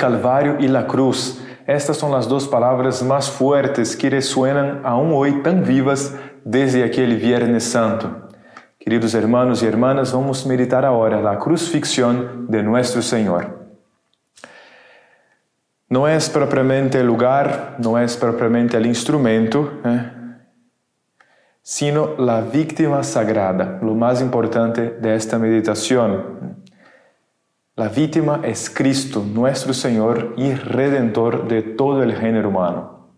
Calvário e la cruz. Estas são as duas palavras mais fortes que ressoam aún hoje tão vivas desde aquele Viernes Santo. Queridos hermanos e hermanas, vamos meditar agora a crucifixión de Nuestro Senhor. Não é propriamente o lugar, não é propriamente o instrumento, eh, sino a víctima sagrada, o mais importante desta meditação. La víctima es Cristo, nuestro Señor y Redentor de todo el género humano.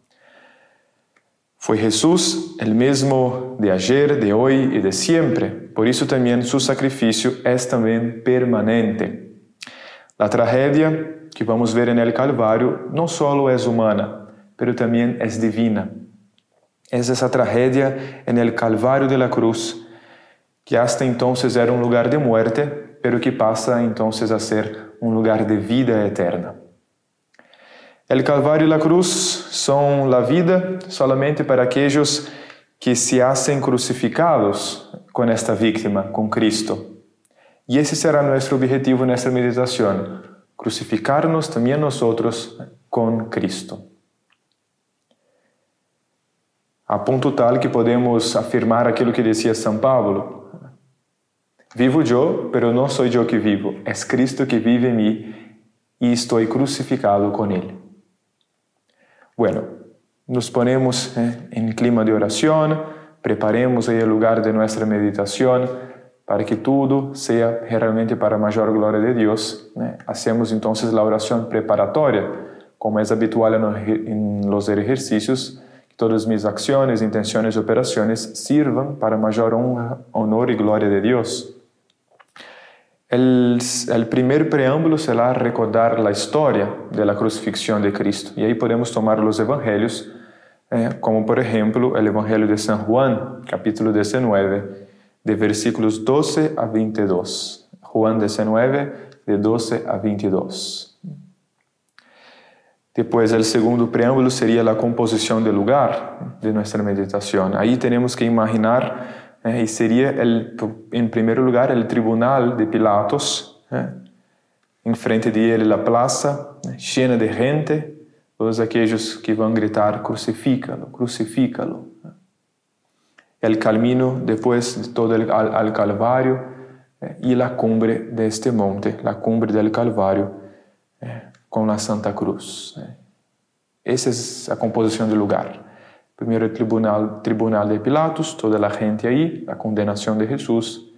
Foi Jesús el mismo de ayer, de hoy y de siempre. Por isso também su sacrifício es também permanente. La tragedia que vamos ver en el Calvário não solo es humana, pero também es divina. Es esa tragedia en el Calvário de la cruz, que hasta entonces era un lugar de muerte, pero que passa então a ser um lugar de vida eterna. El Calvário e a cruz são a vida solamente para aqueles que se hacen crucificados com esta víctima, com Cristo. E esse será nosso objetivo nesta meditação: crucificar-nos também nós com Cristo. A ponto tal que podemos afirmar aquilo que dizia São Paulo: Vivo eu, pero não sou eu que vivo, é Cristo que vive em mim e estou crucificado com Ele. Bueno, nos ponemos eh, em clima de oração, preparemos aí o lugar de nossa meditação para que tudo seja realmente para a maior glória de Deus. Né? Hacemos então a oração preparatória, como é habitual em los exercícios, que todas minhas ações, intenções e operações sirvam para maior honra, honor e glória de Deus. El, el, primer preámbulo será recordar la historia de la crucifixión de Cristo. Y ahí podemos tomar los evangelios, eh, como por ejemplo el Evangelio de San Juan, capítulo 19, de versículos 12 a 22. Juan 19, de 12 a 22. Depois, o segundo preâmbulo seria a composição do lugar de nossa meditação. Aí temos que imaginar eh, y sería, el, en primer lugar, el tribunal de Pilatos, eh, em frente de ele la plaza, eh, llena de gente, todos aquellos que vão gritar, crucifícalo, crucifícalo. El camino después de todo Calvario eh, y la cumbre de este monte, la cumbre del Calvario, eh, con la Santa Cruz. Essa é a composição do lugar. Primeiro el tribunal, tribunal de Pilatos, toda a gente aí, a condenação de Jesus.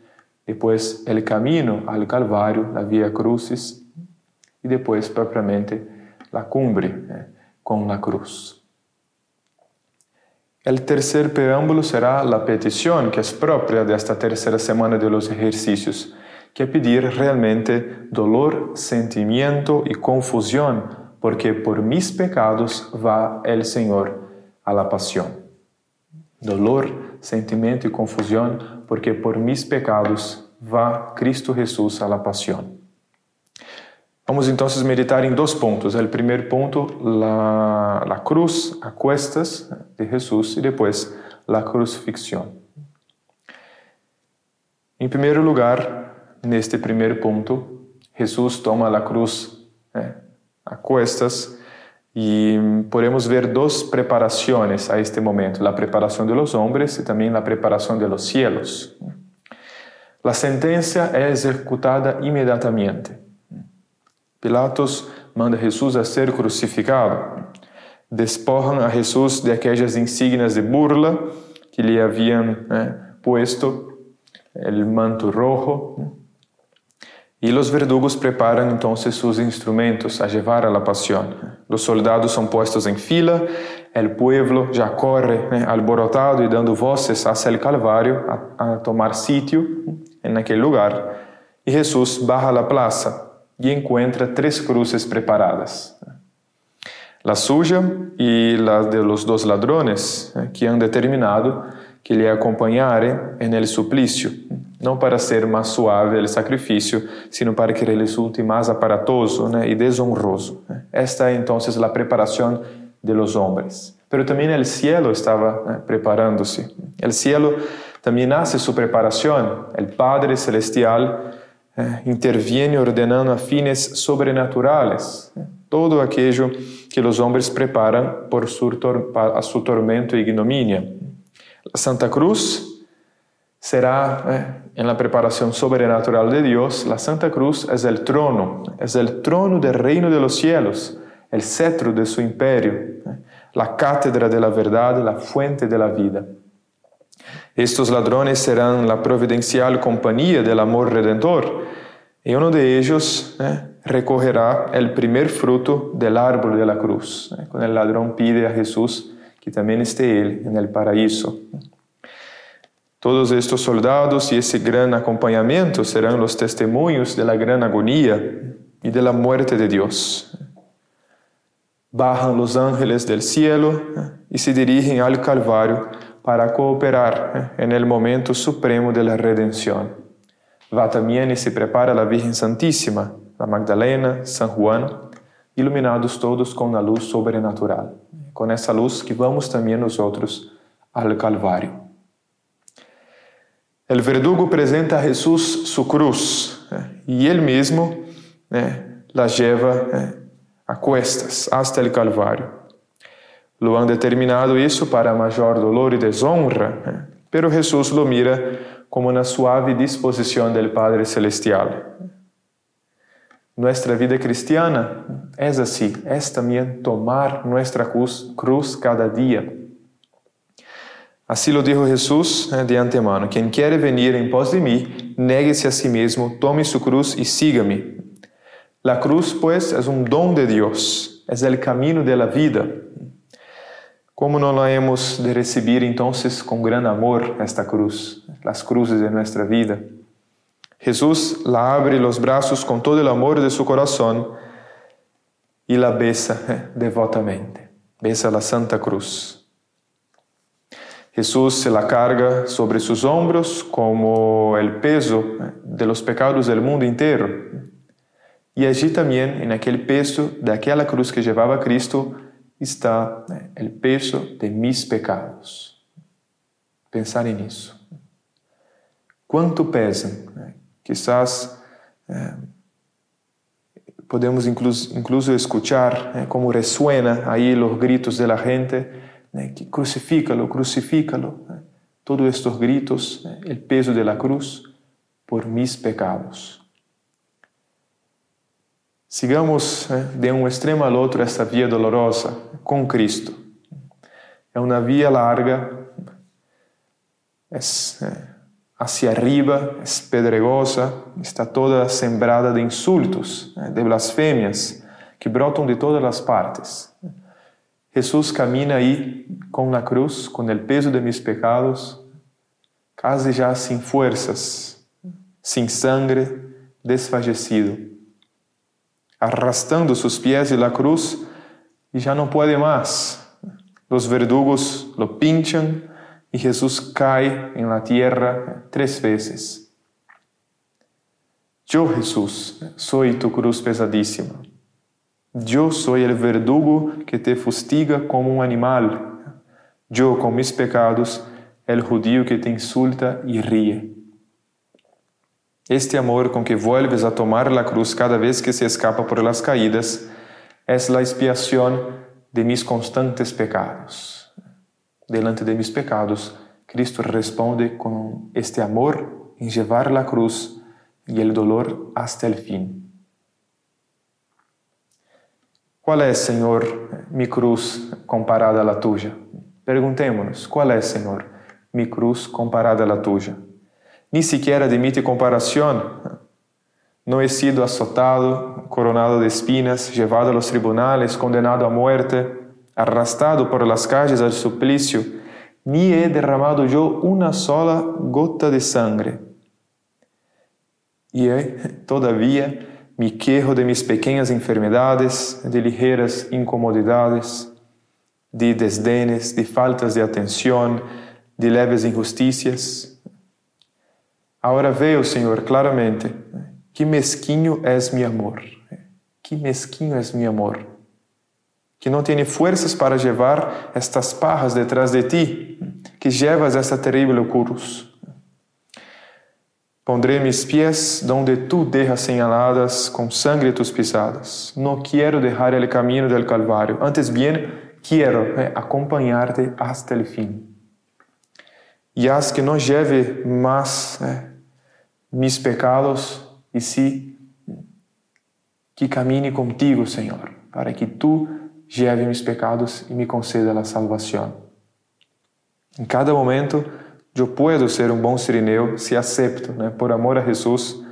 Depois el camino al Calvário, la via crucis. E depois, propriamente, la cumbre eh, com la cruz. O terceiro preâmbulo será a petição, que é própria desta terceira semana de los exercícios, que é pedir realmente dolor, sentimento e confusão, porque por mis pecados va el Senhor a la pasión. Dolor, sentimento e confusão, porque por mis pecados va Cristo Jesús a la pasión. Vamos então meditar em dois pontos. O primeiro ponto, la, la cruz a cuestas de Jesus e depois la crucifixión. Em primeiro lugar, neste primeiro ponto, Jesus toma a cruz eh, a cuestas e podemos ver duas preparações a este momento: a preparação de los hombres e também a preparação de los cielos. A sentença é executada imediatamente. Pilatos manda Jesus a ser crucificado. Despojan a Jesus de aquelas insígnias de burla que lhe haviam eh, puesto, o manto rojo, e os verdugos preparam então seus instrumentos a levar a la pasión. Os soldados são postos em fila, o pueblo já corre né, alborotado e dando voces hacia el Calvário a, a tomar sítio naquele lugar. E Jesus barra a plaza e encontra três cruzes preparadas. La suya e la de los dos ladrones, que han determinado que lhe acompanharem en el suplicio não para ser mais suave o sacrifício, sino para que resulte mais aparatoso né, e desonroso. Esta é então a preparação de los homens. Pero também o cielo estava né, preparando-se. O cielo também hace sua preparação. O Padre Celestial eh, interviene ordenando a fines sobrenaturais. todo aquello que los hombres preparan por su, a su tormento e ignominia. La Santa Cruz será, eh, en la preparación sobrenatural de Dios, la Santa Cruz es el trono, es el trono del reino de los cielos, el cetro de su imperio, eh, la cátedra de la verdad, la fuente de la vida. Estos ladrones serán la providencial compañía del amor redentor, y uno de ellos eh, recogerá el primer fruto del árbol de la cruz. Eh, cuando el ladrón pide a Jesús que también esté él en el paraíso. Todos estos soldados y ese gran acompañamiento serán los testimonios de la gran agonía y de la muerte de Dios. Bajan los ángeles del cielo eh, y se dirigen al Calvario para cooperar en el momento supremo de la redención. Va también y se prepara la Virgen Santísima, la Magdalena, San Juan, iluminados todos con la luz sobrenatural, con esa luz que vamos también nosotros al Calvario. El verdugo presenta a Jesús su cruz y él mismo la lleva a cuestas hasta el Calvario. Lo han determinado isso para maior dolor e desonra, né? pero Jesús lo mira como una suave disposición del Padre Celestial. Nuestra vida cristiana é assim, é também tomar cruz, cruz cada dia. Assim lo dijo Jesús né, de antemano: Quem quer venir em pós de mim, negue-se a si mesmo, tome su cruz e siga-me. La cruz, pues, é um dom de Deus, é o caminho de vida. Como não la hemos de recibir entonces con gran amor esta cruz, las cruces de nuestra vida? Jesús la abre los brazos con todo el amor de su corazón y la besa devotamente, besa la Santa Cruz. Jesús se la carga sobre sus hombros como el peso eh, de los pecados del mundo entero. Y allí también, en aquel peso de aquella cruz que llevaba Cristo, está né, o peso de mis pecados. Pensar nisso. Quanto pesam? Né? Quizás é, podemos incluso, incluso escuchar né, como resuena aí os gritos da gente, né, que crucifícalo, crucifícalo. Né? Todos estes gritos, né, peso da cruz por mis pecados. Sigamos eh, de um extremo ao outro esta via dolorosa com Cristo. É uma via larga, é, hacia arriba, é pedregosa, está toda sembrada de insultos, de blasfêmias que brotam de todas as partes. Jesus camina aí com a cruz, com o peso de meus pecados, quase já sem forças, sem sangue, desfallecido arrastrando sus pies de la cruz y ya no puede más. Los verdugos lo pinchan y Jesús cae en la tierra tres veces. Yo, Jesús, soy tu cruz pesadísima. Yo soy el verdugo que te fustiga como un animal. Yo, con mis pecados, el judío que te insulta y ríe. Este amor com que vuelves a tomar la cruz cada vez que se escapa por las caídas es la expiación de mis constantes pecados. Delante de mis pecados, Cristo responde con este amor en llevar la cruz y el dolor hasta el fin. ¿Cuál es, Señor, mi cruz comparada a la tuya? Preguntémonos, ¿cuál es, Señor, mi cruz comparada a la tuya? ni siquiera admite comparación. No he sido azotado, coronado de espinas, llevado a los condenado a muerte, arrastrado por las calles al suplicio, ni he derramado yo una sola gota de sangre. Y todavía me quejo de mis pequeñas enfermedades, de ligeras incomodidades, de desdenes, de faltas de atención, de leves injusticias. Agora veio, Senhor, claramente, que mesquinho és meu amor. Que mesquinho és meu amor. Que não tem forças para levar estas parras detrás de ti, que llevas esta terrível cruz. Pondré mis pies donde tú dejas señaladas con sangre tus pisadas. No quiero dejar el camino del Calvario, antes bien quiero eh, acompañarte hasta el fin. Y haz que no lleve más eh, mis pecados y sí que camine contigo, Señor, para que tú lleve mis pecados y me conceda la salvación. En cada momento yo puedo ser un buen sirineo si acepto, né, por amor a Jesús,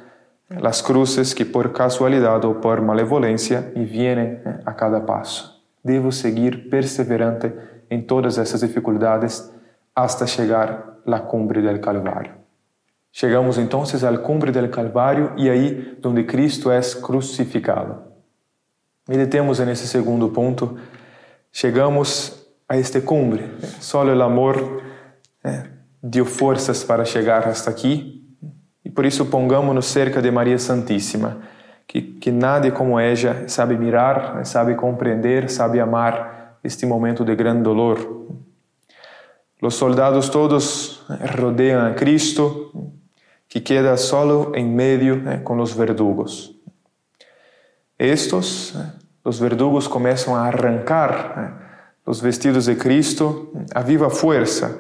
las cruces que por casualidad o por malevolencia me vienen né, a cada paso. Devo seguir perseverante em todas essas dificuldades hasta chegar à cumbre del Calvário. Chegamos então à cumbre del Calvário e aí onde Cristo é crucificado. Meditemos nesse segundo ponto. Chegamos a este cumbre. Só o amor é, deu forças para chegar hasta aqui e por isso pongamos-nos cerca de Maria Santíssima que, que nadie como ella sabe mirar, sabe compreender, sabe amar este momento de gran dolor. Los soldados todos rodean a Cristo, que queda solo en medio eh, con los verdugos. Estos, eh, los verdugos, começam a arrancar eh, los vestidos de Cristo a viva fuerza.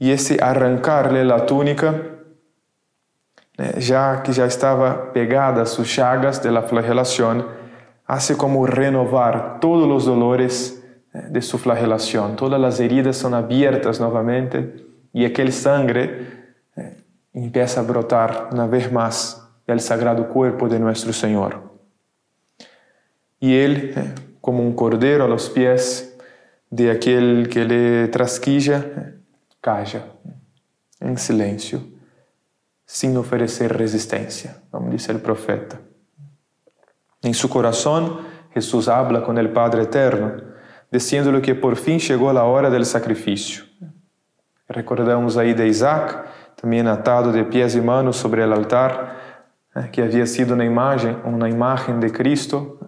Y ese arrancarle la túnica já que já estava pegada suas chagas de la flagelación, hace como renovar todos os dolores de sua flagelación. Todas as heridas são abiertas novamente e aquele sangre empieza a brotar uma vez mais del sagrado cuerpo de nuestro Senhor. E ele, como um cordeiro a los pies de aquele que le trasquilla, calla em silêncio sin ofrecer resistencia, como dice el profeta. En su corazón, Jesús habla con el Padre Eterno, diciéndole que por fin llegó la hora del sacrificio. Recordamos aí de Isaac, também atado de pés e manos sobre el altar, eh, que havia sido uma imagem, uma imagem de Cristo.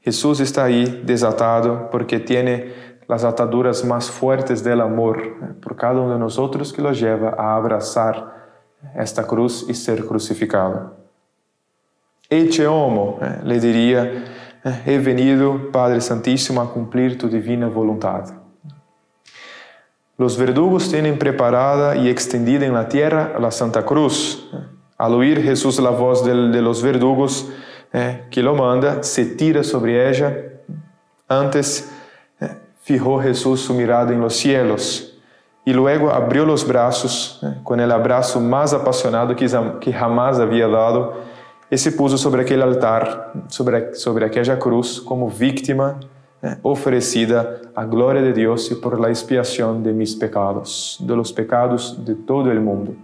Jesús está aí desatado porque tiene las ataduras más fuertes del amor por cada uno de nosotros que lo lleva a abrazar esta cruz e ser crucificado. Ecce homo, eh, le diria, eh, he venido, Padre Santíssimo, a cumprir tu divina voluntad. Los verdugos tienen preparada y extendida en la tierra la Santa Cruz. Al oír Jesús la voz de, de los verdugos eh, que lo manda, se tira sobre ella. Antes fijó Jesús su mirada en los cielos e luego abriu os braços, né, com o abraço mais apaixonado que, que jamais havia dado, e se pôs sobre aquele altar, sobre, sobre aquela cruz, como vítima né, oferecida à glória de Deus e por la expiação de mis pecados, de los pecados de todo o mundo.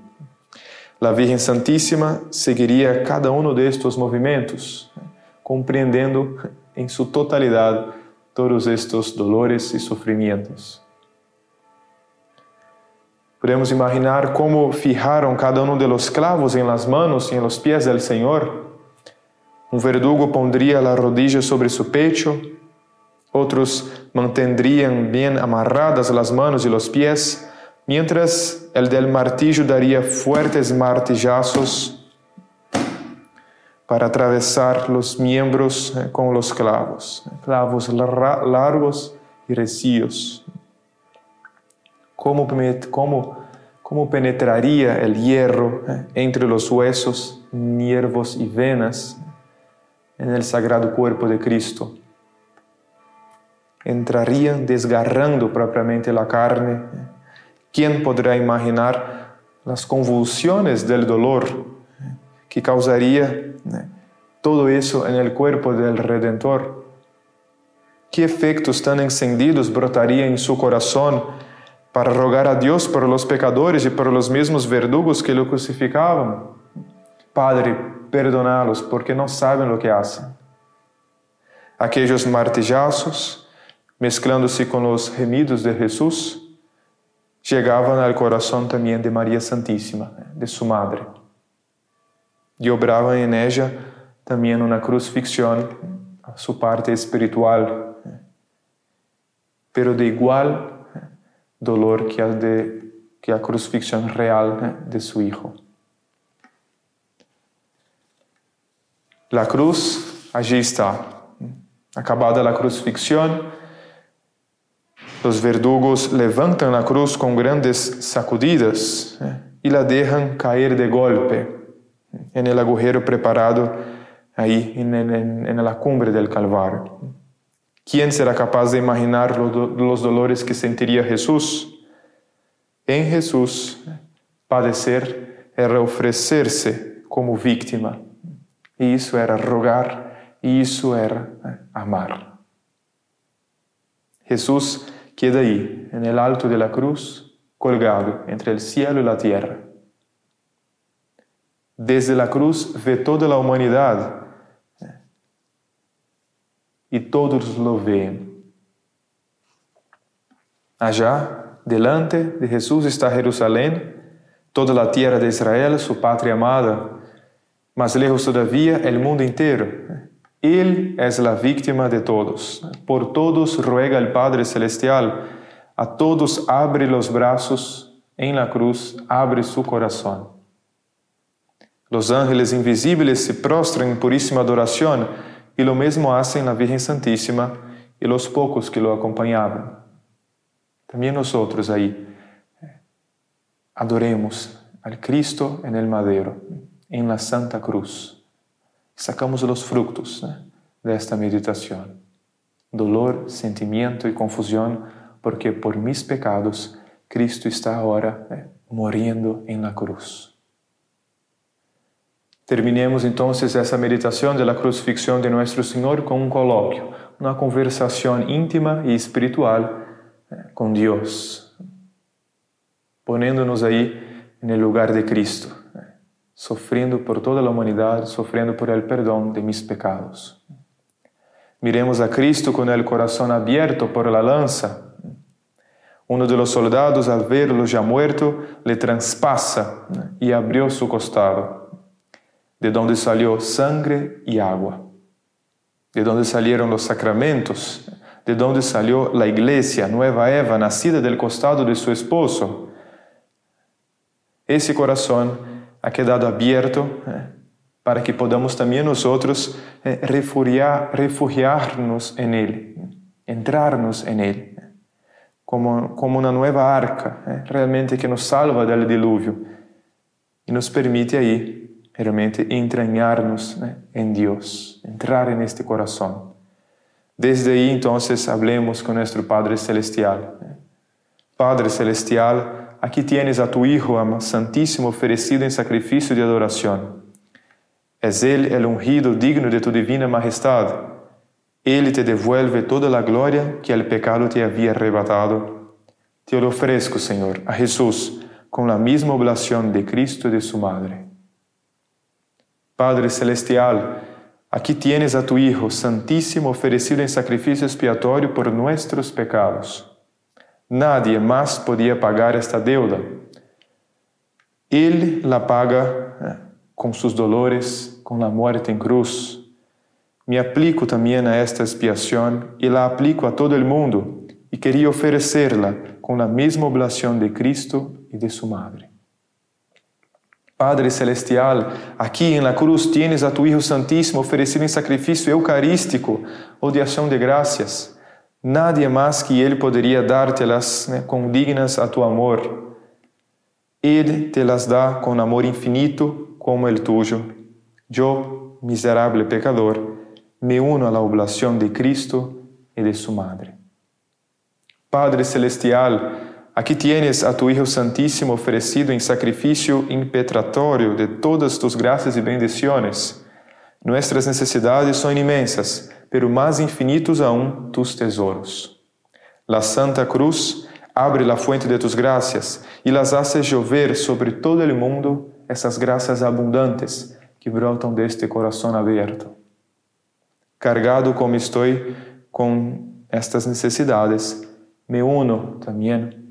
A Virgem Santíssima seguiria cada um destes movimentos, né, compreendendo em sua totalidade todos estes dolores e sofrimentos. Podemos imaginar como fijaron cada uno de los clavos en las manos y en los pies del Señor. Un verdugo pondría la rodilla sobre su pecho, otros mantendrían bien amarradas las manos y los pies, mientras el del martillo daría fuertes martillazos para atravesar los miembros eh, con los clavos, clavos largos y recios. Como, como, como penetraría el hierro eh, entre los huesos, nervos y venas en el sagrado cuerpo de Cristo. Entrarían desgarrando propiamente la carne. ¿Quién podrá imaginar las convulsiones del dolor que causaría eh, todo en el cuerpo del Redentor? ¿Qué efectos tan encendidos brotarían en su corazón para rogar a Deus por los pecadores e por los mesmos verdugos que lo crucificavam. Padre, perdoná-los porque não sabem o que hacen. Aqueles martillazos, mezclando-se com os remidos de Jesus, chegavam ao coração também de Maria Santíssima, de sua madre obrava em ella também una crucifixão a sua parte espiritual, eh. pero de igual eh, dolor que, de, que a crucifixión real eh, de su Hijo. La cruz allí está. Acabada la crucifixión, los verdugos levantan la cruz com grandes sacudidas e la dejan caer de golpe. En el agujero preparado ahí en, en, en la cumbre del Calvario. ¿Quién será capaz de imaginar los dolores que sentiría Jesús? En Jesús, padecer era ofrecerse como víctima. Y eso era rogar, y eso era amar. Jesús queda ahí, en el alto de la cruz, colgado entre el cielo y la tierra. Desde la cruz ve toda la humanidad y todos lo ven. Allá, delante de Jesús está Jerusalén, toda la tierra de Israel, su patria amada, más lejos todavía el mundo entero. Él es la víctima de todos. Por todos ruega el Padre Celestial. A todos abre los brazos en la cruz, abre su corazón. Los ángeles invisibles se prostran en purísima adoración y lo mismo hacen la Virgen Santísima y los pocos que lo acompañaban. También nosotros ahí adoremos al Cristo en el madero, en la Santa Cruz. Sacamos los frutos ¿eh? de esta meditación. Dolor, sentimiento y confusión, porque por mis pecados Cristo está ahora ¿eh? muriendo en la cruz. Terminemos entonces essa meditação da crucifixão de Nosso Senhor com um colóquio, uma conversação íntima e espiritual eh, com Deus, ponendo-nos aí no lugar de Cristo, eh, sofrendo por toda a humanidade, sofrendo por el perdão de mis pecados. Miremos a Cristo com o coração aberto por la lança. Um de los soldados, al verlo já muerto, le transpassa e abriu su costado de donde salió sangre y agua, de donde salieron los sacramentos, de donde salió la iglesia, nueva Eva, nacida del costado de su esposo. Ese corazón ha quedado abierto eh, para que podamos también nosotros eh, refugiar, refugiarnos en Él, entrarnos en Él, como, como una nueva arca, eh, realmente que nos salva del diluvio y nos permite ahí realmente entranharnos né, em Deus, entrar en este corazón. Desde aí, então, hablemos com nosso Padre Celestial. Padre Celestial, aqui tienes a tu Hijo Santíssimo oferecido em sacrifício de adoração. Es Ele el ungido digno de tu divina majestad. Ele te devuelve toda a glória que el pecado te havia arrebatado. Te lo ofrezco, Senhor, a Jesús, com a mesma oblação de Cristo e de su Madre. Padre Celestial, aquí tienes a tu Hijo Santísimo ofrecido en sacrificio expiatorio por nuestros pecados. Nadie más podía pagar esta deuda. Él la paga eh, con sus dolores, con la muerte en cruz. Me aplico también a esta expiación y la aplico a todo el mundo y quería ofrecerla con la misma oblación de Cristo y de su Madre. Padre Celestial, aqui em la cruz tienes a tu Hijo Santíssimo oferecido em sacrifício eucarístico ou de ação de graças. Nadie mais que Ele poderia dar-te-las né, condignas a tu amor. Ele te las dá com amor infinito como el tuyo. Eu, miserável pecador, me uno a la oblación de Cristo e de su Madre. Padre Celestial, Aqui tienes a tu Hijo Santíssimo oferecido em sacrifício impetratório de todas tus graças e bendiciones. Nuestras necessidades são imensas, pero mais infinitos aún tus tesouros. La Santa Cruz abre la fuente de tus gracias e las hace llover sobre todo el mundo essas graças abundantes que brotam deste coração aberto. Cargado como estou com estas necessidades, me uno também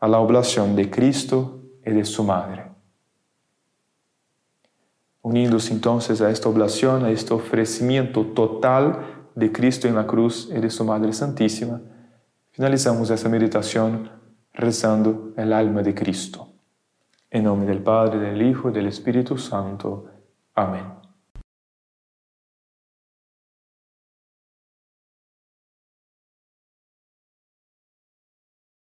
a la oblación de Cristo y de su Madre. Unidos entonces a esta oblación, a este ofrecimiento total de Cristo en la cruz y de su Madre Santísima, finalizamos esta meditación rezando el alma de Cristo. En nombre del Padre, del Hijo y del Espíritu Santo. Amén.